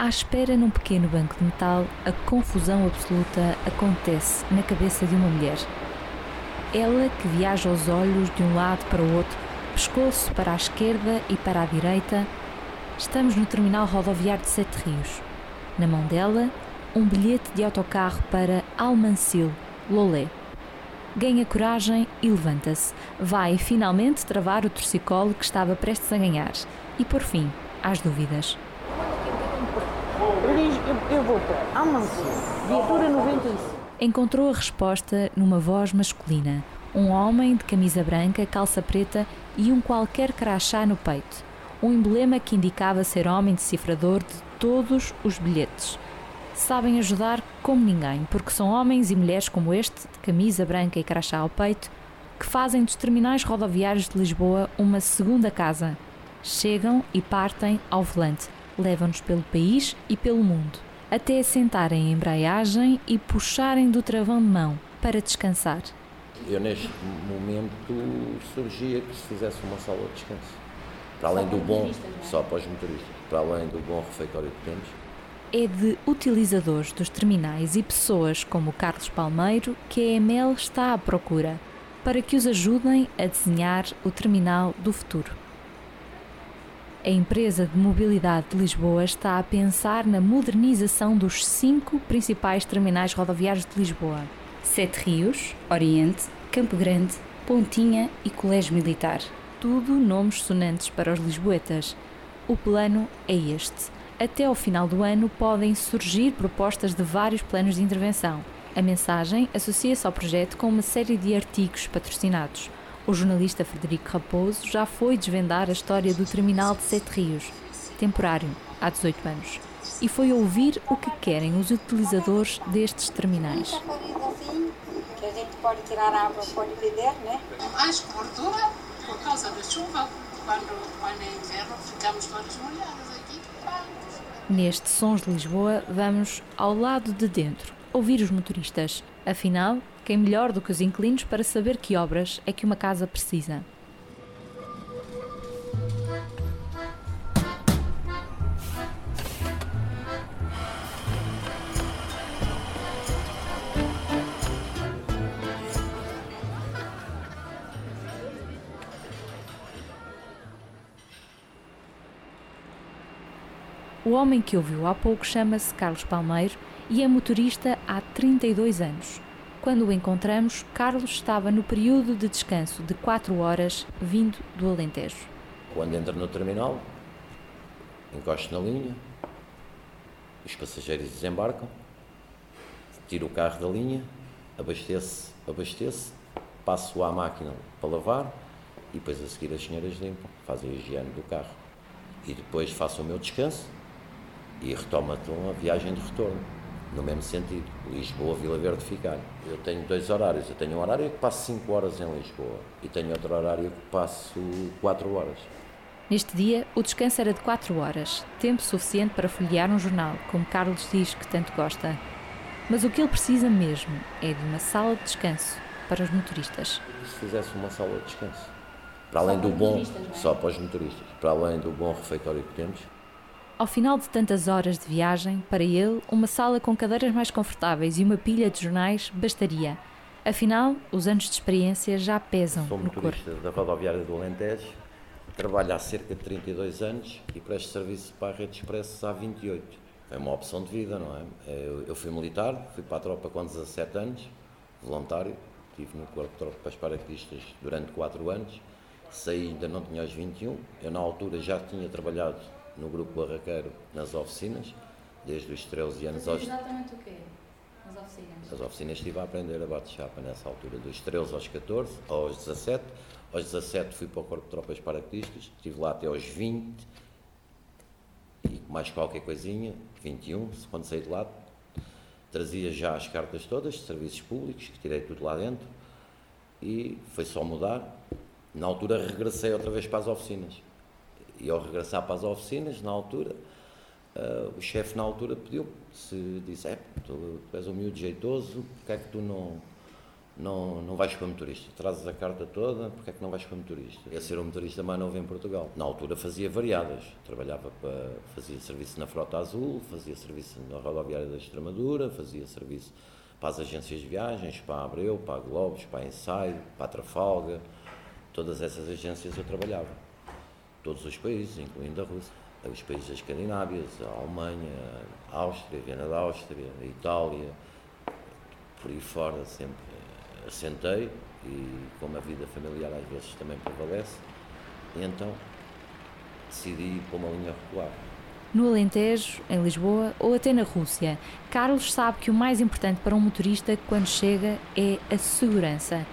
À espera num pequeno banco de metal, a confusão absoluta acontece na cabeça de uma mulher. Ela que viaja os olhos de um lado para o outro, pescoço para a esquerda e para a direita. Estamos no terminal rodoviário de Sete Rios. Na mão dela, um bilhete de autocarro para Almancil, Lolé. Ganha coragem e levanta-se. Vai finalmente travar o torcicolo que estava prestes a ganhar e por fim às dúvidas. Eu vou para Almancil, viatura 95 encontrou a resposta numa voz masculina. Um homem de camisa branca, calça preta e um qualquer crachá no peito. Um emblema que indicava ser homem decifrador de todos os bilhetes. Sabem ajudar como ninguém, porque são homens e mulheres como este, de camisa branca e crachá ao peito, que fazem dos terminais rodoviários de Lisboa uma segunda casa. Chegam e partem ao volante, levam-nos pelo país e pelo mundo até sentarem em embreagem e puxarem do travão de mão para descansar. Eu, neste momento, surgia que se fizesse uma sala de descanso. Para além do bom, é? só para os motoristas, para além do bom refeitório que temos. É de utilizadores dos terminais e pessoas como o Carlos Palmeiro que a EML está à procura para que os ajudem a desenhar o terminal do futuro. A empresa de mobilidade de Lisboa está a pensar na modernização dos cinco principais terminais rodoviários de Lisboa: Sete Rios, Oriente, Campo Grande, Pontinha e Colégio Militar. Tudo nomes sonantes para os lisboetas. O plano é este. Até ao final do ano podem surgir propostas de vários planos de intervenção. A mensagem associa-se ao projeto com uma série de artigos patrocinados. O jornalista Frederico Raposo já foi desvendar a história do terminal de Sete Rios, temporário, há 18 anos, e foi ouvir o que querem os utilizadores destes terminais. Que a gente pode tirar a água, pode beber, né? Mais cobertura por causa da chuva. Quando, quando é inverno, ficamos todos molhados aqui. Neste Sons de Lisboa, vamos ao lado de dentro, ouvir os motoristas. Afinal, quem melhor do que os inquilinos para saber que obras é que uma casa precisa? O homem que ouviu há pouco chama-se Carlos Palmeiro e é motorista há 32 anos. Quando o encontramos, Carlos estava no período de descanso de 4 horas, vindo do Alentejo. Quando entra no terminal, encosto na linha, os passageiros desembarcam, tiro o carro da linha, abastece, abastece, passo à máquina para lavar e depois a seguir as senhoras limpam, fazem a higiene do carro. E depois faço o meu descanso e retomo então a viagem de retorno no mesmo sentido, Lisboa, Vila Verde ficar. Eu tenho dois horários, eu tenho um horário que passo 5 horas em Lisboa e tenho outro horário que passo 4 horas. Neste dia, o descanso era de 4 horas, tempo suficiente para folhear um jornal, como Carlos diz que tanto gosta. Mas o que ele precisa mesmo é de uma sala de descanso para os motoristas. Se fizesse uma sala de descanso, para além do bom, é? só para os motoristas, para além do bom refeitório que temos, ao final de tantas horas de viagem, para ele, uma sala com cadeiras mais confortáveis e uma pilha de jornais bastaria. Afinal, os anos de experiência já pesam Sou no corpo. Sou da rodoviária do Alentejo, trabalho há cerca de 32 anos e presto serviço para a Rede Expresso há 28. É uma opção de vida, não é? Eu fui militar, fui para a tropa com 17 anos, voluntário, estive no Corpo de Tropas Paraquedistas durante 4 anos, saí ainda não tinha os 21, eu na altura já tinha trabalhado no grupo barraqueiro nas oficinas, desde os 13 anos aos. Exatamente o quê? Nas oficinas? As oficinas estive a aprender a bate-chapa nessa altura, dos 13 aos 14, aos 17. Aos 17 fui para o Corpo de Tropas Paraquedistas, estive lá até aos 20 e mais qualquer coisinha, 21, quando saí de lá, trazia já as cartas todas de serviços públicos, que tirei tudo lá dentro e foi só mudar. Na altura regressei outra vez para as oficinas e ao regressar para as oficinas, na altura, uh, o chefe na altura pediu se disse, é, tu, tu és um miúdo jeitoso, porque é que tu não, não, não vais para motorista. Trazes a carta toda, porque é que não vais para motorista? É ser um motorista mais novo em Portugal. Na altura fazia variadas. Trabalhava para, fazia serviço na Frota Azul, fazia serviço na Rodoviária da Extremadura, fazia serviço para as agências de viagens, para a Abreu, para a Globos, para a Ensaio, para a Trafalga. Todas essas agências eu trabalhava. Todos os países, incluindo a Rússia. Os países escandinávia, a Alemanha, a Áustria, Viena da Áustria, a Itália, por aí fora sempre assentei e como a vida familiar às vezes também prevalece, então decidi para uma linha regular. No Alentejo, em Lisboa ou até na Rússia, Carlos sabe que o mais importante para um motorista quando chega é a segurança.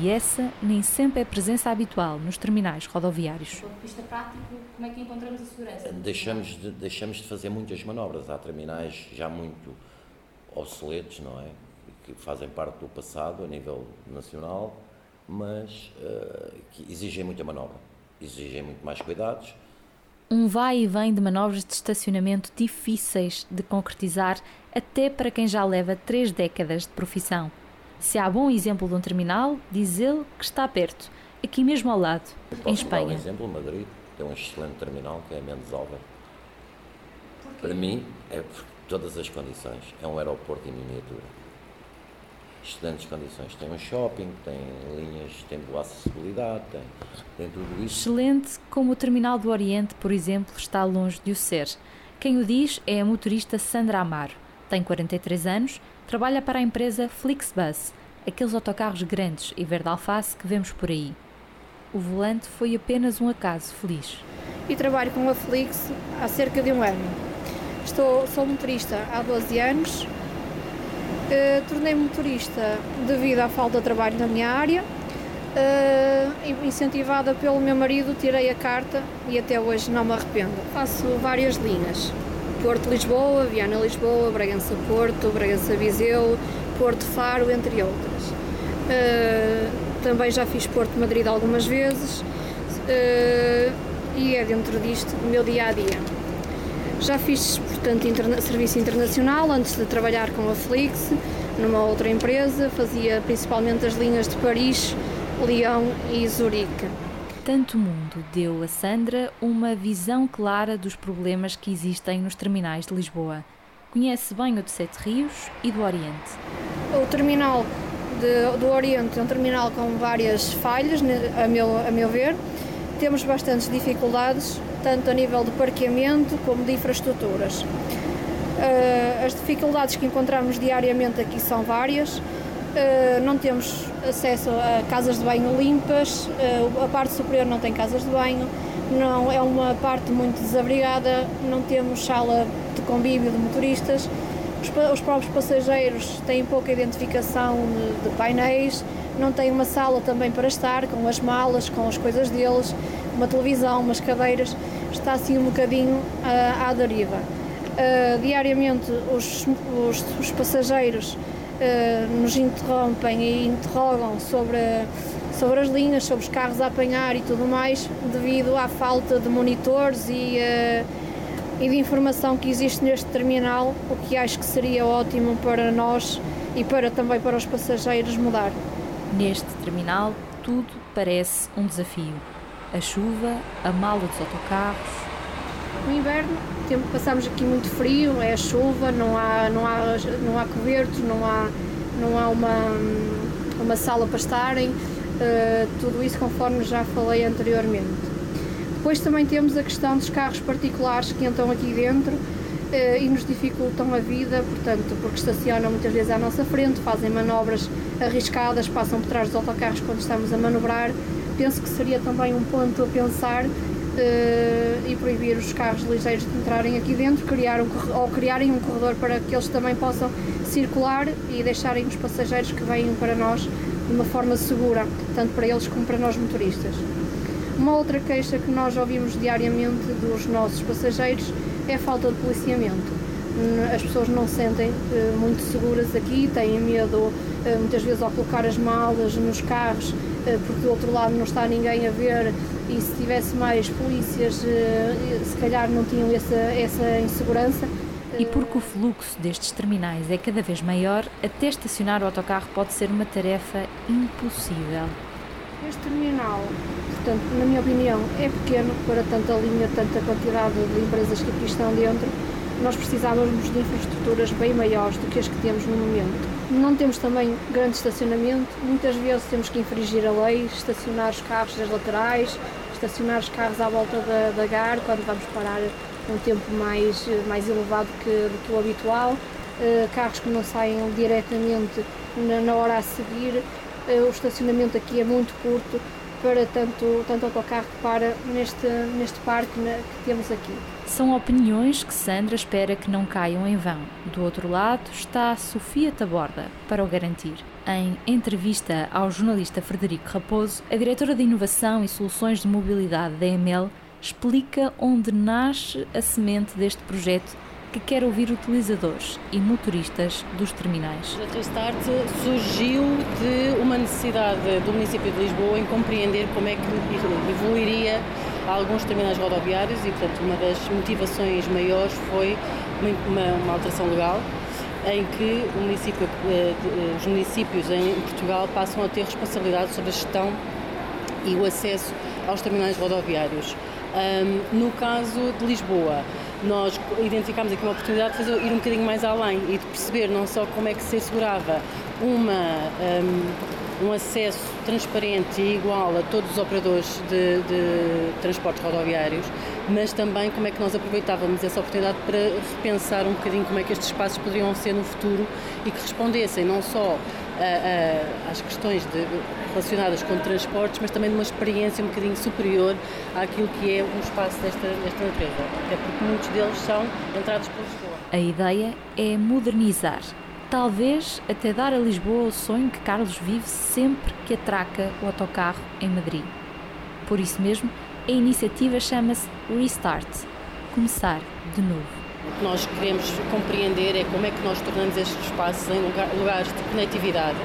E essa nem sempre é presença habitual nos terminais rodoviários. Do ponto de vista prático, como é que encontramos a segurança? Deixamos de, deixamos de fazer muitas manobras. Há terminais já muito obsoletos, não é? que fazem parte do passado a nível nacional, mas uh, que exigem muita manobra, exigem muito mais cuidados. Um vai e vem de manobras de estacionamento difíceis de concretizar, até para quem já leva três décadas de profissão. Se há bom exemplo de um terminal, diz ele que está perto, aqui mesmo ao lado, Posso em Espanha. Dar um exemplo, Madrid tem um excelente terminal que é Mendes Álvaro. Para mim, é por todas as condições. É um aeroporto em miniatura excelentes condições. Tem um shopping, tem linhas, tem boa acessibilidade, tem, tem tudo isso. Excelente, como o Terminal do Oriente, por exemplo, está longe de o ser. Quem o diz é a motorista Sandra Amaro. Tem 43 anos, trabalha para a empresa Flixbus, aqueles autocarros grandes e verde alface que vemos por aí. O volante foi apenas um acaso feliz. E trabalho com a Flix há cerca de um ano. Estou, sou motorista há 12 anos Uh, Tornei-me motorista devido à falta de trabalho na minha área. Uh, incentivada pelo meu marido, tirei a carta e até hoje não me arrependo. Faço várias linhas: Porto-Lisboa, Viana-Lisboa, Bragança-Porto, Bragança-Viseu, Porto-Faro, entre outras. Uh, também já fiz Porto-Madrid algumas vezes e é dentro disto o meu dia a dia. Já fiz, portanto, interna serviço internacional antes de trabalhar com a Flix, numa outra empresa, fazia principalmente as linhas de Paris, Lyon e Zurique. Tanto mundo deu a Sandra uma visão clara dos problemas que existem nos terminais de Lisboa. Conhece bem o de Sete Rios e do Oriente. O terminal de, do Oriente é um terminal com várias falhas, a meu, a meu ver. Temos bastantes dificuldades tanto a nível de parqueamento como de infraestruturas. Uh, as dificuldades que encontramos diariamente aqui são várias. Uh, não temos acesso a casas de banho limpas, uh, a parte superior não tem casas de banho, não é uma parte muito desabrigada, não temos sala de convívio de motoristas. Os, os próprios passageiros têm pouca identificação de, de painéis, não têm uma sala também para estar, com as malas, com as coisas deles, uma televisão, umas cadeiras está assim um bocadinho uh, à deriva. Uh, diariamente os, os, os passageiros nos interrompem e interrogam sobre, sobre as linhas, sobre os carros a apanhar e tudo mais, devido à falta de monitores e, uh, e de informação que existe neste terminal, o que acho que seria ótimo para nós e para também para os passageiros mudar. Neste terminal, tudo parece um desafio a chuva, a mala dos autocarros. No inverno tempo, passamos aqui muito frio, é chuva, não há, não há, não há cobertos, não há, não há uma, uma sala para estarem, uh, tudo isso conforme já falei anteriormente. Depois também temos a questão dos carros particulares que entram aqui dentro uh, e nos dificultam a vida, portanto, porque estacionam muitas vezes à nossa frente, fazem manobras arriscadas, passam por trás dos autocarros quando estamos a manobrar penso que seria também um ponto a pensar uh, e proibir os carros ligeiros de entrarem aqui dentro, criar um, ou criarem um corredor para que eles também possam circular e deixarem os passageiros que vêm para nós de uma forma segura, tanto para eles como para nós motoristas. Uma outra queixa que nós ouvimos diariamente dos nossos passageiros é a falta de policiamento. As pessoas não se sentem uh, muito seguras aqui, têm medo uh, muitas vezes ao colocar as malas nos carros porque do outro lado não está ninguém a ver e se tivesse mais polícias, eh, se calhar não tinham essa, essa insegurança. E porque o fluxo destes terminais é cada vez maior, até estacionar o autocarro pode ser uma tarefa impossível. Este terminal, portanto, na minha opinião, é pequeno para tanta linha, tanta quantidade de empresas que aqui estão dentro. Nós precisávamos de infraestruturas bem maiores do que as que temos no momento. Não temos também grande estacionamento, muitas vezes temos que infringir a lei, estacionar os carros das laterais, estacionar os carros à volta da, da GAR quando vamos parar um tempo mais, mais elevado que, do que o habitual, uh, carros que não saem diretamente na, na hora a seguir, uh, o estacionamento aqui é muito curto para tanto, tanto autocarro que para neste, neste parque na, que temos aqui. São opiniões que Sandra espera que não caiam em vão. Do outro lado está Sofia Taborda, para o garantir. Em entrevista ao jornalista Frederico Raposo, a diretora de Inovação e Soluções de Mobilidade da EML explica onde nasce a semente deste projeto que quer ouvir utilizadores e motoristas dos terminais. A Restart surgiu de uma necessidade do município de Lisboa em compreender como é que evoluiria alguns terminais rodoviários e, portanto, uma das motivações maiores foi uma, uma alteração legal em que município, eh, os municípios em Portugal passam a ter responsabilidade sobre a gestão e o acesso aos terminais rodoviários. Um, no caso de Lisboa, nós identificámos aqui uma oportunidade de fazer, ir um bocadinho mais além e de perceber não só como é que se assegurava uma, um, um acesso transparente e igual a todos os operadores de, de transportes rodoviários, mas também como é que nós aproveitávamos essa oportunidade para repensar um bocadinho como é que estes espaços poderiam ser no futuro e que respondessem não só às questões de, relacionadas com transportes, mas também de uma experiência um bocadinho superior àquilo que é um espaço desta, desta natureza, até porque muitos deles são entrados por Lisboa. A ideia é modernizar, talvez até dar a Lisboa o sonho que Carlos vive sempre que atraca o autocarro em Madrid. Por isso mesmo, a iniciativa chama-se Restart começar de novo. O que nós queremos compreender é como é que nós tornamos estes espaços em lugares de conectividade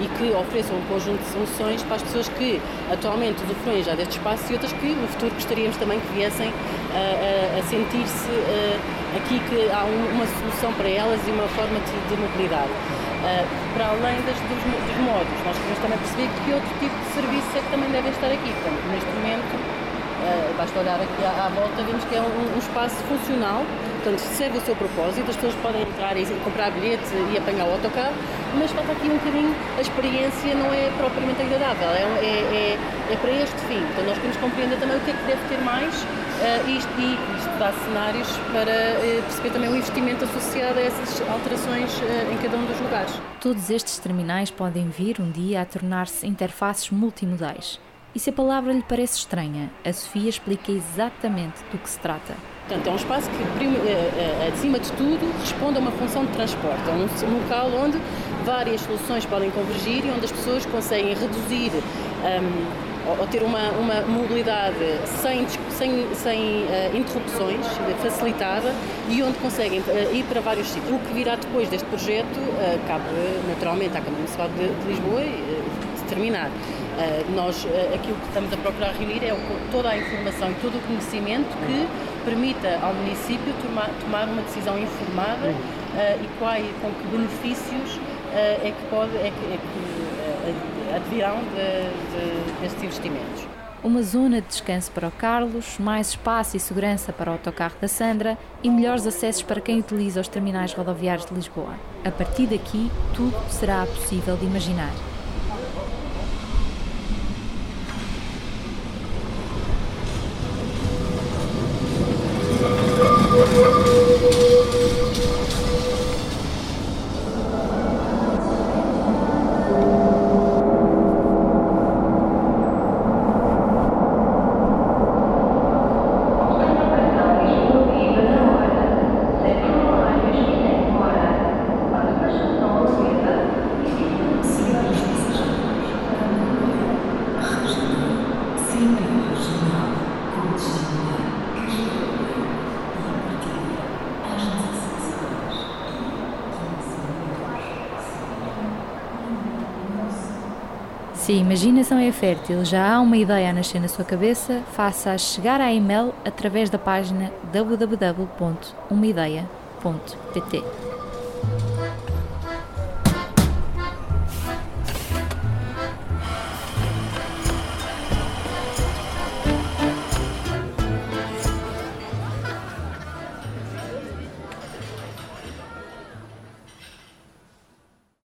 e que ofereçam um conjunto de soluções para as pessoas que atualmente usufruem já deste espaço e outras que no futuro gostaríamos também que viessem a, a, a sentir-se aqui que há um, uma solução para elas e uma forma de, de mobilidade. Para além das, dos, dos modos, nós queremos também perceber que outro tipo de serviços é que também devem estar aqui. Portanto, neste momento, basta olhar aqui à, à, volta, vemos que é um, um, espaço funcional, portanto serve o seu propósito, as pessoas podem entrar e, e comprar bilhete e apanhar o autocarro, mas falta aqui um bocadinho, a experiência não é propriamente agradável, é, é, é, é para este fim. Então nós queremos compreender também o que é que deve ter mais uh, isto, e isto dá cenários para uh, perceber também o investimento associado a essas alterações uh, em cada um dos lugares. Todos estes terminais podem vir um dia a tornar-se interfaces multimodais. E se a palavra lhe parece estranha, a Sofia explica exatamente do que se trata. Portanto, é um espaço que, acima de tudo, responde a uma função de transporte. É um local onde várias soluções podem convergir e onde as pessoas conseguem reduzir um, ou ter uma, uma mobilidade sem, sem, sem uh, interrupções, facilitada, e onde conseguem uh, ir para vários sítios. O que virá depois deste projeto uh, cabe naturalmente à Câmara Municipal de, de Lisboa determinar. Nós, aquilo que estamos a procurar reunir é toda a informação e todo o conhecimento que permita ao município tomar, tomar uma decisão informada e qual, com que benefícios é que, pode, é que, é que advirão de, de, destes investimentos. Uma zona de descanso para o Carlos, mais espaço e segurança para o autocarro da Sandra e melhores acessos para quem utiliza os terminais rodoviários de Lisboa. A partir daqui, tudo será possível de imaginar. Se a imaginação é fértil, já há uma ideia a nascer na sua cabeça, faça-a chegar à e-mail através da página www.umaideia.com rtp.pt.